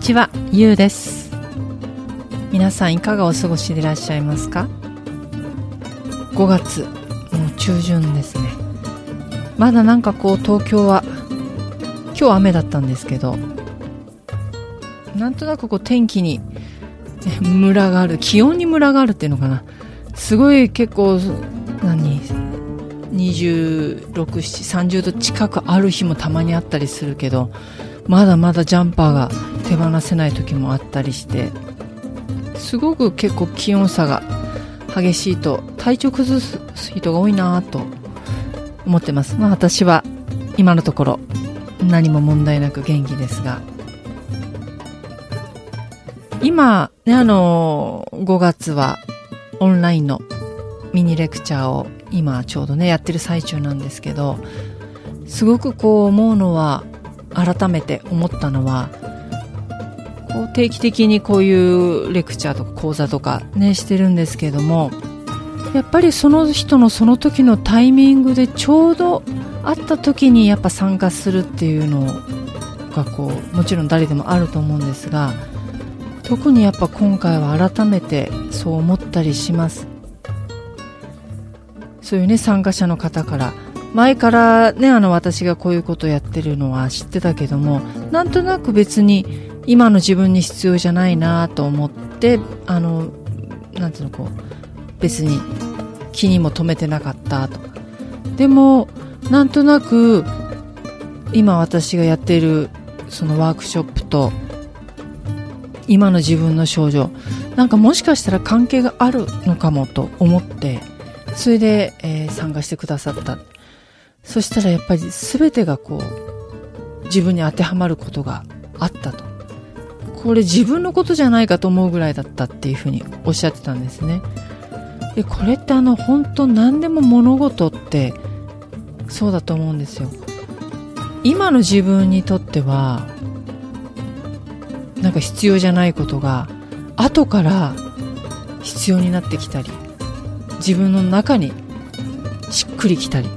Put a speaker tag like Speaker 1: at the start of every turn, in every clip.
Speaker 1: ちは、ゆうです。皆さんいかがお過ごしでいらっしゃいますか ?5 月、もう中旬ですね。まだなんかこう東京は、今日雨だったんですけど、なんとなくこう天気にえムラがある、気温にムラがあるっていうのかな。すごい結構、何 ?26、30度近くある日もたまにあったりするけど、まだまだジャンパーが手放せない時もあったりしてすごく結構気温差が激しいと体調崩す人が多いなと思ってます。まあ私は今のところ何も問題なく元気ですが今ねあの5月はオンラインのミニレクチャーを今ちょうどねやってる最中なんですけどすごくこう思うのは改めて思ったのはこう定期的にこういうレクチャーとか講座とかねしてるんですけどもやっぱりその人のその時のタイミングでちょうど会った時にやっぱ参加するっていうのがこうもちろん誰でもあると思うんですが特にやっぱ今回は改めてそう思ったりします。そういうね参加者の方から。前からね、あの私がこういうことやってるのは知ってたけども、なんとなく別に今の自分に必要じゃないなと思って、あの、なんていうのこう、別に気にも留めてなかったとか。でも、なんとなく今私がやっているそのワークショップと今の自分の症状、なんかもしかしたら関係があるのかもと思って、それで、えー参加してくださった。そしたらやっぱり全てがこう、自分に当てはまることがあったと。これ自分のことじゃないかと思うぐらいだったっていうふうにおっしゃってたんですね。で、これってあの本当何でも物事ってそうだと思うんですよ。今の自分にとっては、なんか必要じゃないことが後から必要になってきたり、自分の中にしっくりきたり、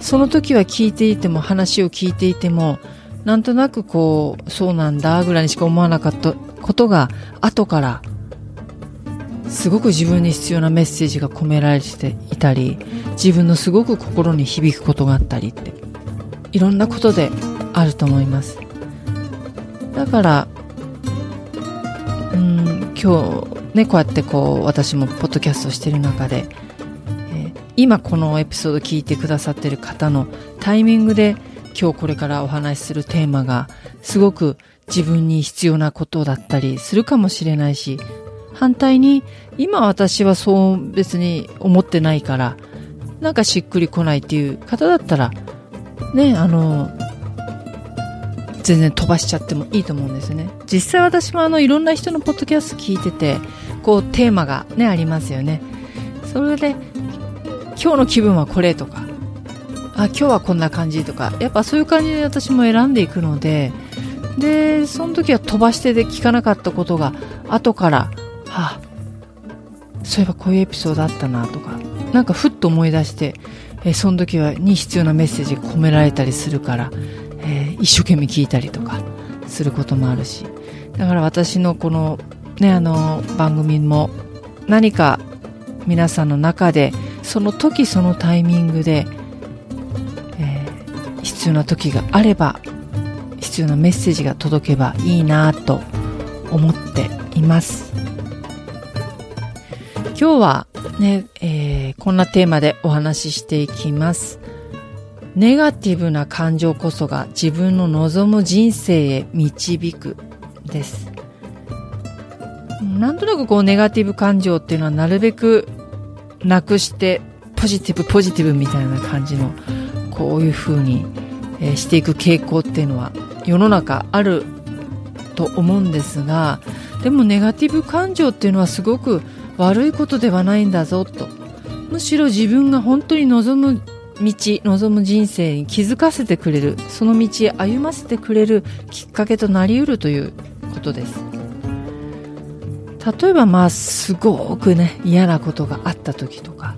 Speaker 1: その時は聞いていても話を聞いていてもなんとなくこうそうなんだぐらいにしか思わなかったことが後からすごく自分に必要なメッセージが込められていたり自分のすごく心に響くことがあったりっていろんなことであると思います。だからうん今日ねこうやってこう私もポッドキャストしてる中でえー今このエピソード聞いてくださってる方のタイミングで今日これからお話しするテーマがすごく自分に必要なことだったりするかもしれないし反対に今私はそう別に思ってないからなんかしっくりこないっていう方だったらねあの全然飛ばしちゃってもいいと思うんですね。実際私もあのいろんな人のポッドキャスト聞いててこうテーマがねありますよね。それで今日の気分はこれとかあ今日はこんな感じとかやっぱそういう感じで私も選んでいくのででその時は飛ばしてで聞かなかったことが後からはあそういえばこういうエピソードあったなとかなんかふっと思い出して、えその時はに必要なメッセージが込められたりするから、えー一生懸命聞いたりとかすることもあるしだから私のこのねあの番組も何か皆さんの中でその時そのタイミングで、必要な時があれば必要なメッセージが届けばいいなと思っています。今日はね、えーこんなテーマでお話ししていきます。ネガティブな感情こそが自分の望む人生へ導くです。なんとなくこうネガティブ感情っていうのはなるべくなくしてポジティブポジティブみたいな感じのこういう風に、えしていく傾向っていうのは世の中あると思うんですがでもネガティブ感情っていうのはすごく悪いことではないんだぞと。むしろ自分が本当に望む道望む人生に気づかせてくれるその道へ歩ませてくれるきっかけとなりうるということです。例えばまあすごくね嫌なことがあった時とか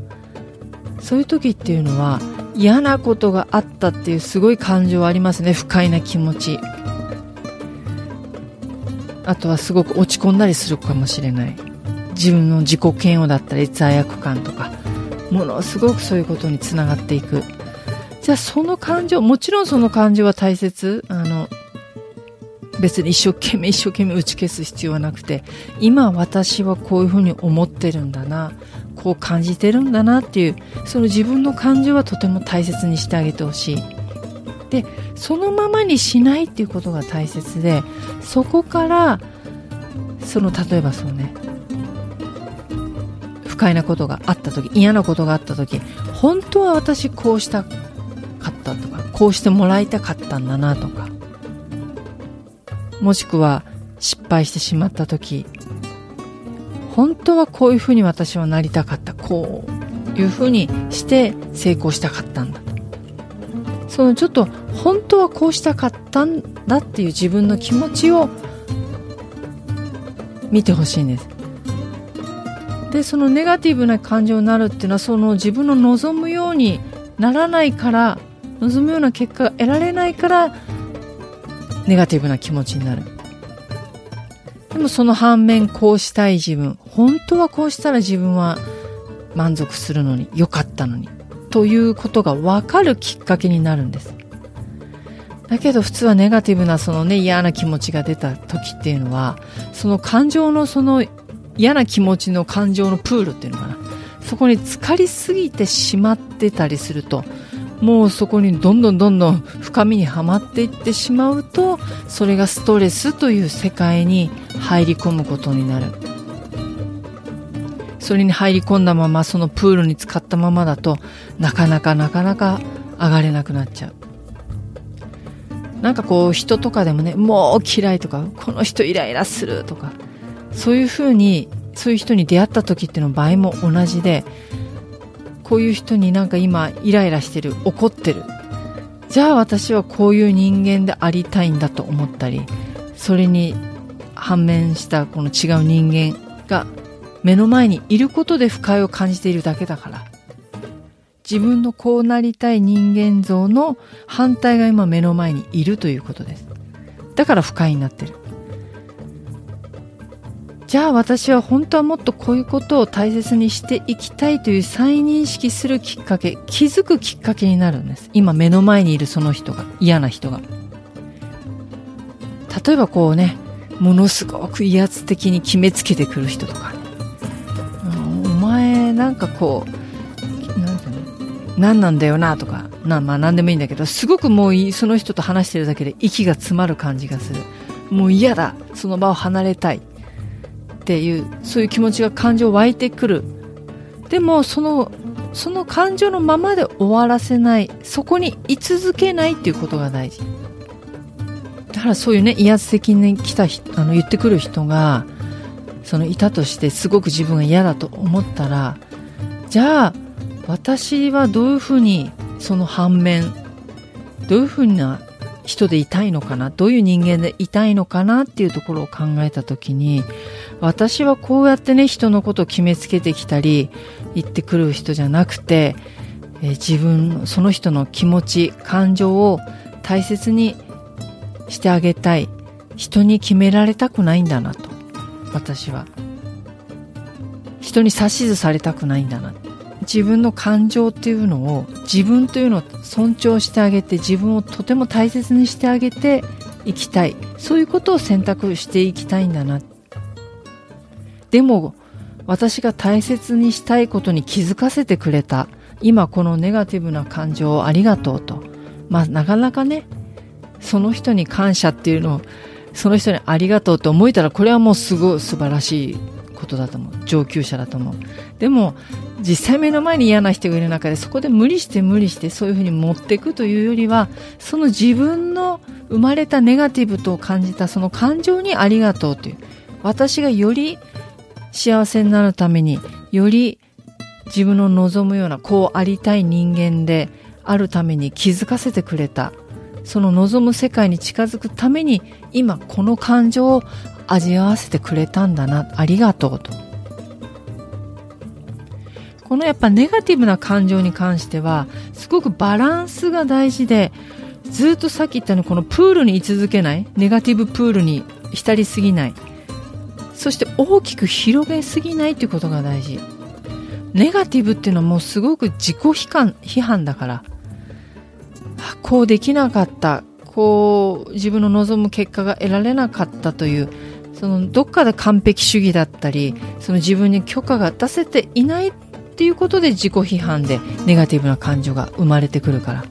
Speaker 1: そういう時っていうのは嫌なことがあったっていうすごい感情ありますね。不快な気持ち。あとはすごく落ち込んだりするかもしれない。自分の自己嫌悪だったり罪悪感とか。ものすごくそういうことにつながっていく。じゃあその感情もちろんその感情は大切。あ別に一生懸命 一生懸命打ち消す必要はなくて今私はこういうふうに思ってるんだなこう感じてるんだなっていうその自分の感情はとても大切にしてあげてほしい。でそのままにしないっていうことが大切でそこからその例えばそうね不快なことがあった時嫌なことがあった時本当は私こうしたかったとかこうしてもらいたかったんだなとかもしくは失敗してしまった時本当はこういうふうに私はなりたかったこういうふうにして成功したかったんだそのちょっと本当はこうしたかったんだっていう自分の気持ちを見てほしいんです。でそのネガティブな感情になるっていうのはその自分の望むようにならないから望むような結果が得られないからネガティブな気持ちになる。でもその反面こうしたい自分本当はこうしたら自分は満足するのに良かったのにということが分かるきっかけになるんです。だけど普通はネガティブなそのね嫌な気持ちが出た時っていうのはその感情のその嫌な気持ちの感情のプールっていうのかな。そこに浸かりすぎてしまってたりするともうそこにどんどんどんどん深みにはまっていってしまうとそれがストレスという世界に入り込むことになる。それに入り込んだままそのプールに浸かったままだとなかなかなかなか上がれなくなっちゃう。なんかこう人とかでもねもう嫌いとかこの人イライラするとかそういうふうにそういう人に出会った時っていうの場合も同じでこういう人になんか今イライラしてる怒ってる。じゃあ私はこういう人間でありたいんだと思ったりそれに反面したこの違う人間が目の前にいることで不快を感じているだけだから。自分のこうなりたい人間像の反対が今目の前にいるということです。だから不快になってる。じゃあ私は本当はもっとこういうことを大切にしていきたいという再認識するきっかけ気づくきっかけになるんです。今目の前にいるその人が嫌な人が。例えばこうねものすごく威圧的に決めつけてくる人とか。ねお前なんかこうなんていうの？何なんだよなとか。なまあ何でもいいんだけどすごくもうその人と話してるだけで息が詰まる感じがする。もう嫌だ。その場を離れたい。っていうそういう気持ちが感情湧いてくる。でもそのその感情のままで終わらせない。そこに居続けないっていうことが大事。だからそういうね威圧的に来たあの言ってくる人がそのいたとしてすごく自分が嫌だと思ったらじゃあ私はどういうふうにその反面どういうふうな人でいたいのかなどういう人間でいたいのかなっていうところを考えた時に私はこうやってね人のことを決めつけてきたり言ってくる人じゃなくて、えー、自分その人の気持ち感情を大切にしてあげたい。人に決められたくないんだなと。私は。人に指図されたくないんだな。自分の感情っていうのを自分というのを尊重してあげて自分をとても大切にしてあげていきたい。そういうことを選択していきたいんだなでも私が大切にしたいことに気づかせてくれた。今このネガティブな感情をありがとうと。まあなかなかねその人に感謝っていうのをその人にありがとうって思えたらこれはもうすごい素晴らしいことだと思う。上級者だと思う。でも実際目の前に嫌な人がいる中でそこで無理して無理してそういうふうに持っていくというよりはその自分の生まれたネガティブと感じたその感情にありがとうという。私がより幸せになるためにより自分の望むようなこうありたい人間であるために気づかせてくれたその望む世界に近づくために今この感情を味わわせてくれたんだなありがとうと。このやっぱネガティブな感情に関してはすごくバランスが大事でずっとさっき言ったようにこのプールに居続けないネガティブプールに浸りすぎない。大きく広げすぎないということが大事。ネガティブっていうのはもうすごく自己批判批判だから。こうできなかった。こう自分の望む結果が得られなかったというそのどっかで完璧主義だったりその自分に許可が出せていないっていうことで自己批判でネガティブな感情が生まれてくるから。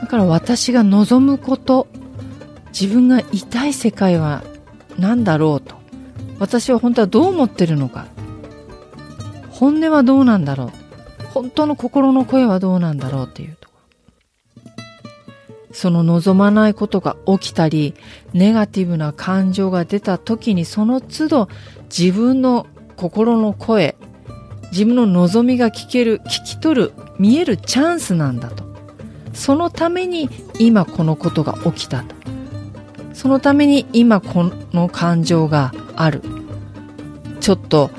Speaker 1: だから私が望むこと自分がいたい世界は何だろうと。私は本当はどう思ってるのか。本音はどうなんだろう。本当の心の声はどうなんだろうっていうとその望まないことが起きたりネガティブな感情が出た時にその都度自分の心の声自分の望みが聞ける聞き取る見えるチャンスなんだと。そのために今このことが起きたと。そのために今この感情がある。ちょっと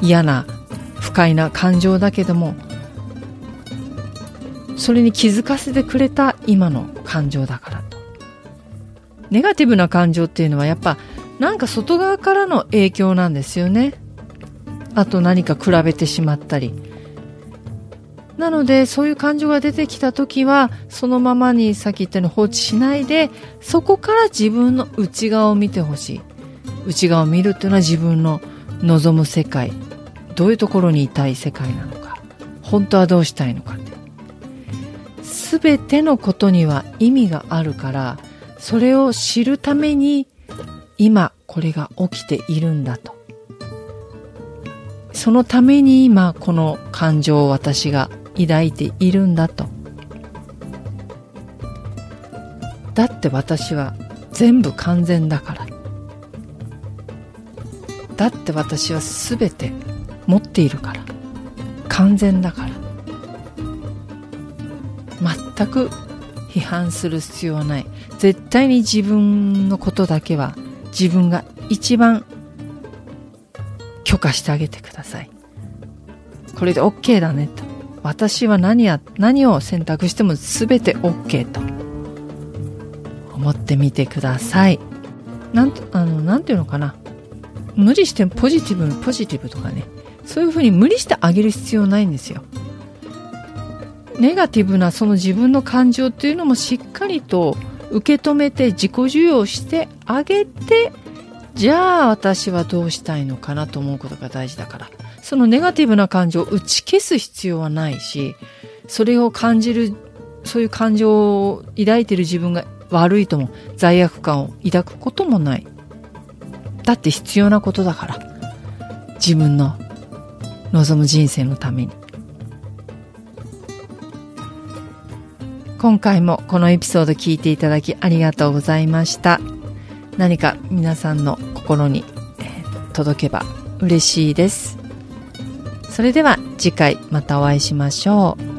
Speaker 1: 嫌な不快な感情だけどもそれに気づかせてくれた今の感情だからと。ネガティブな感情っていうのはやっぱなんか外側からの影響なんですよね。あと何か比べてしまったり。なのでそういう感情が出てきた時はそのままにさっき言ったように放置しないでそこから自分の内側を見てほしい。内側を見るっていうのは自分の望む世界。どういうところにいたい世界なのか。本当はどうしたいのかって。全てのことには意味があるからそれを知るために今これが起きているんだと。そのために今この感情を私が抱いているんだと。だって私は全部完全だから。だって私は全て持っているから。完全だから。全く批判する必要はない。絶対に自分のことだけは自分が一番許可してあげてください。これで OK だねと。私は何や何を選択しても全て OK と思ってみてください。なんあのなんていうのかな。無理してポジティブポジティブとかね。そういうふうに無理してあげる必要ないんですよ。ネガティブなその自分の感情っていうのもしっかりと受け止めて自己授与してあげてじゃあ私はどうしたいのかなと思うことが大事だから。そのネガティブな感情を打ち消す必要はないしそれを感じるそういう感情を抱いている自分が悪いとも罪悪感を抱くこともない。だって必要なことだから。自分の望む人生のために。今回もこのエピソード聞いていただきありがとうございました。何か皆さんの心に、届けば嬉しいです。それでは次回またお会いしましょう。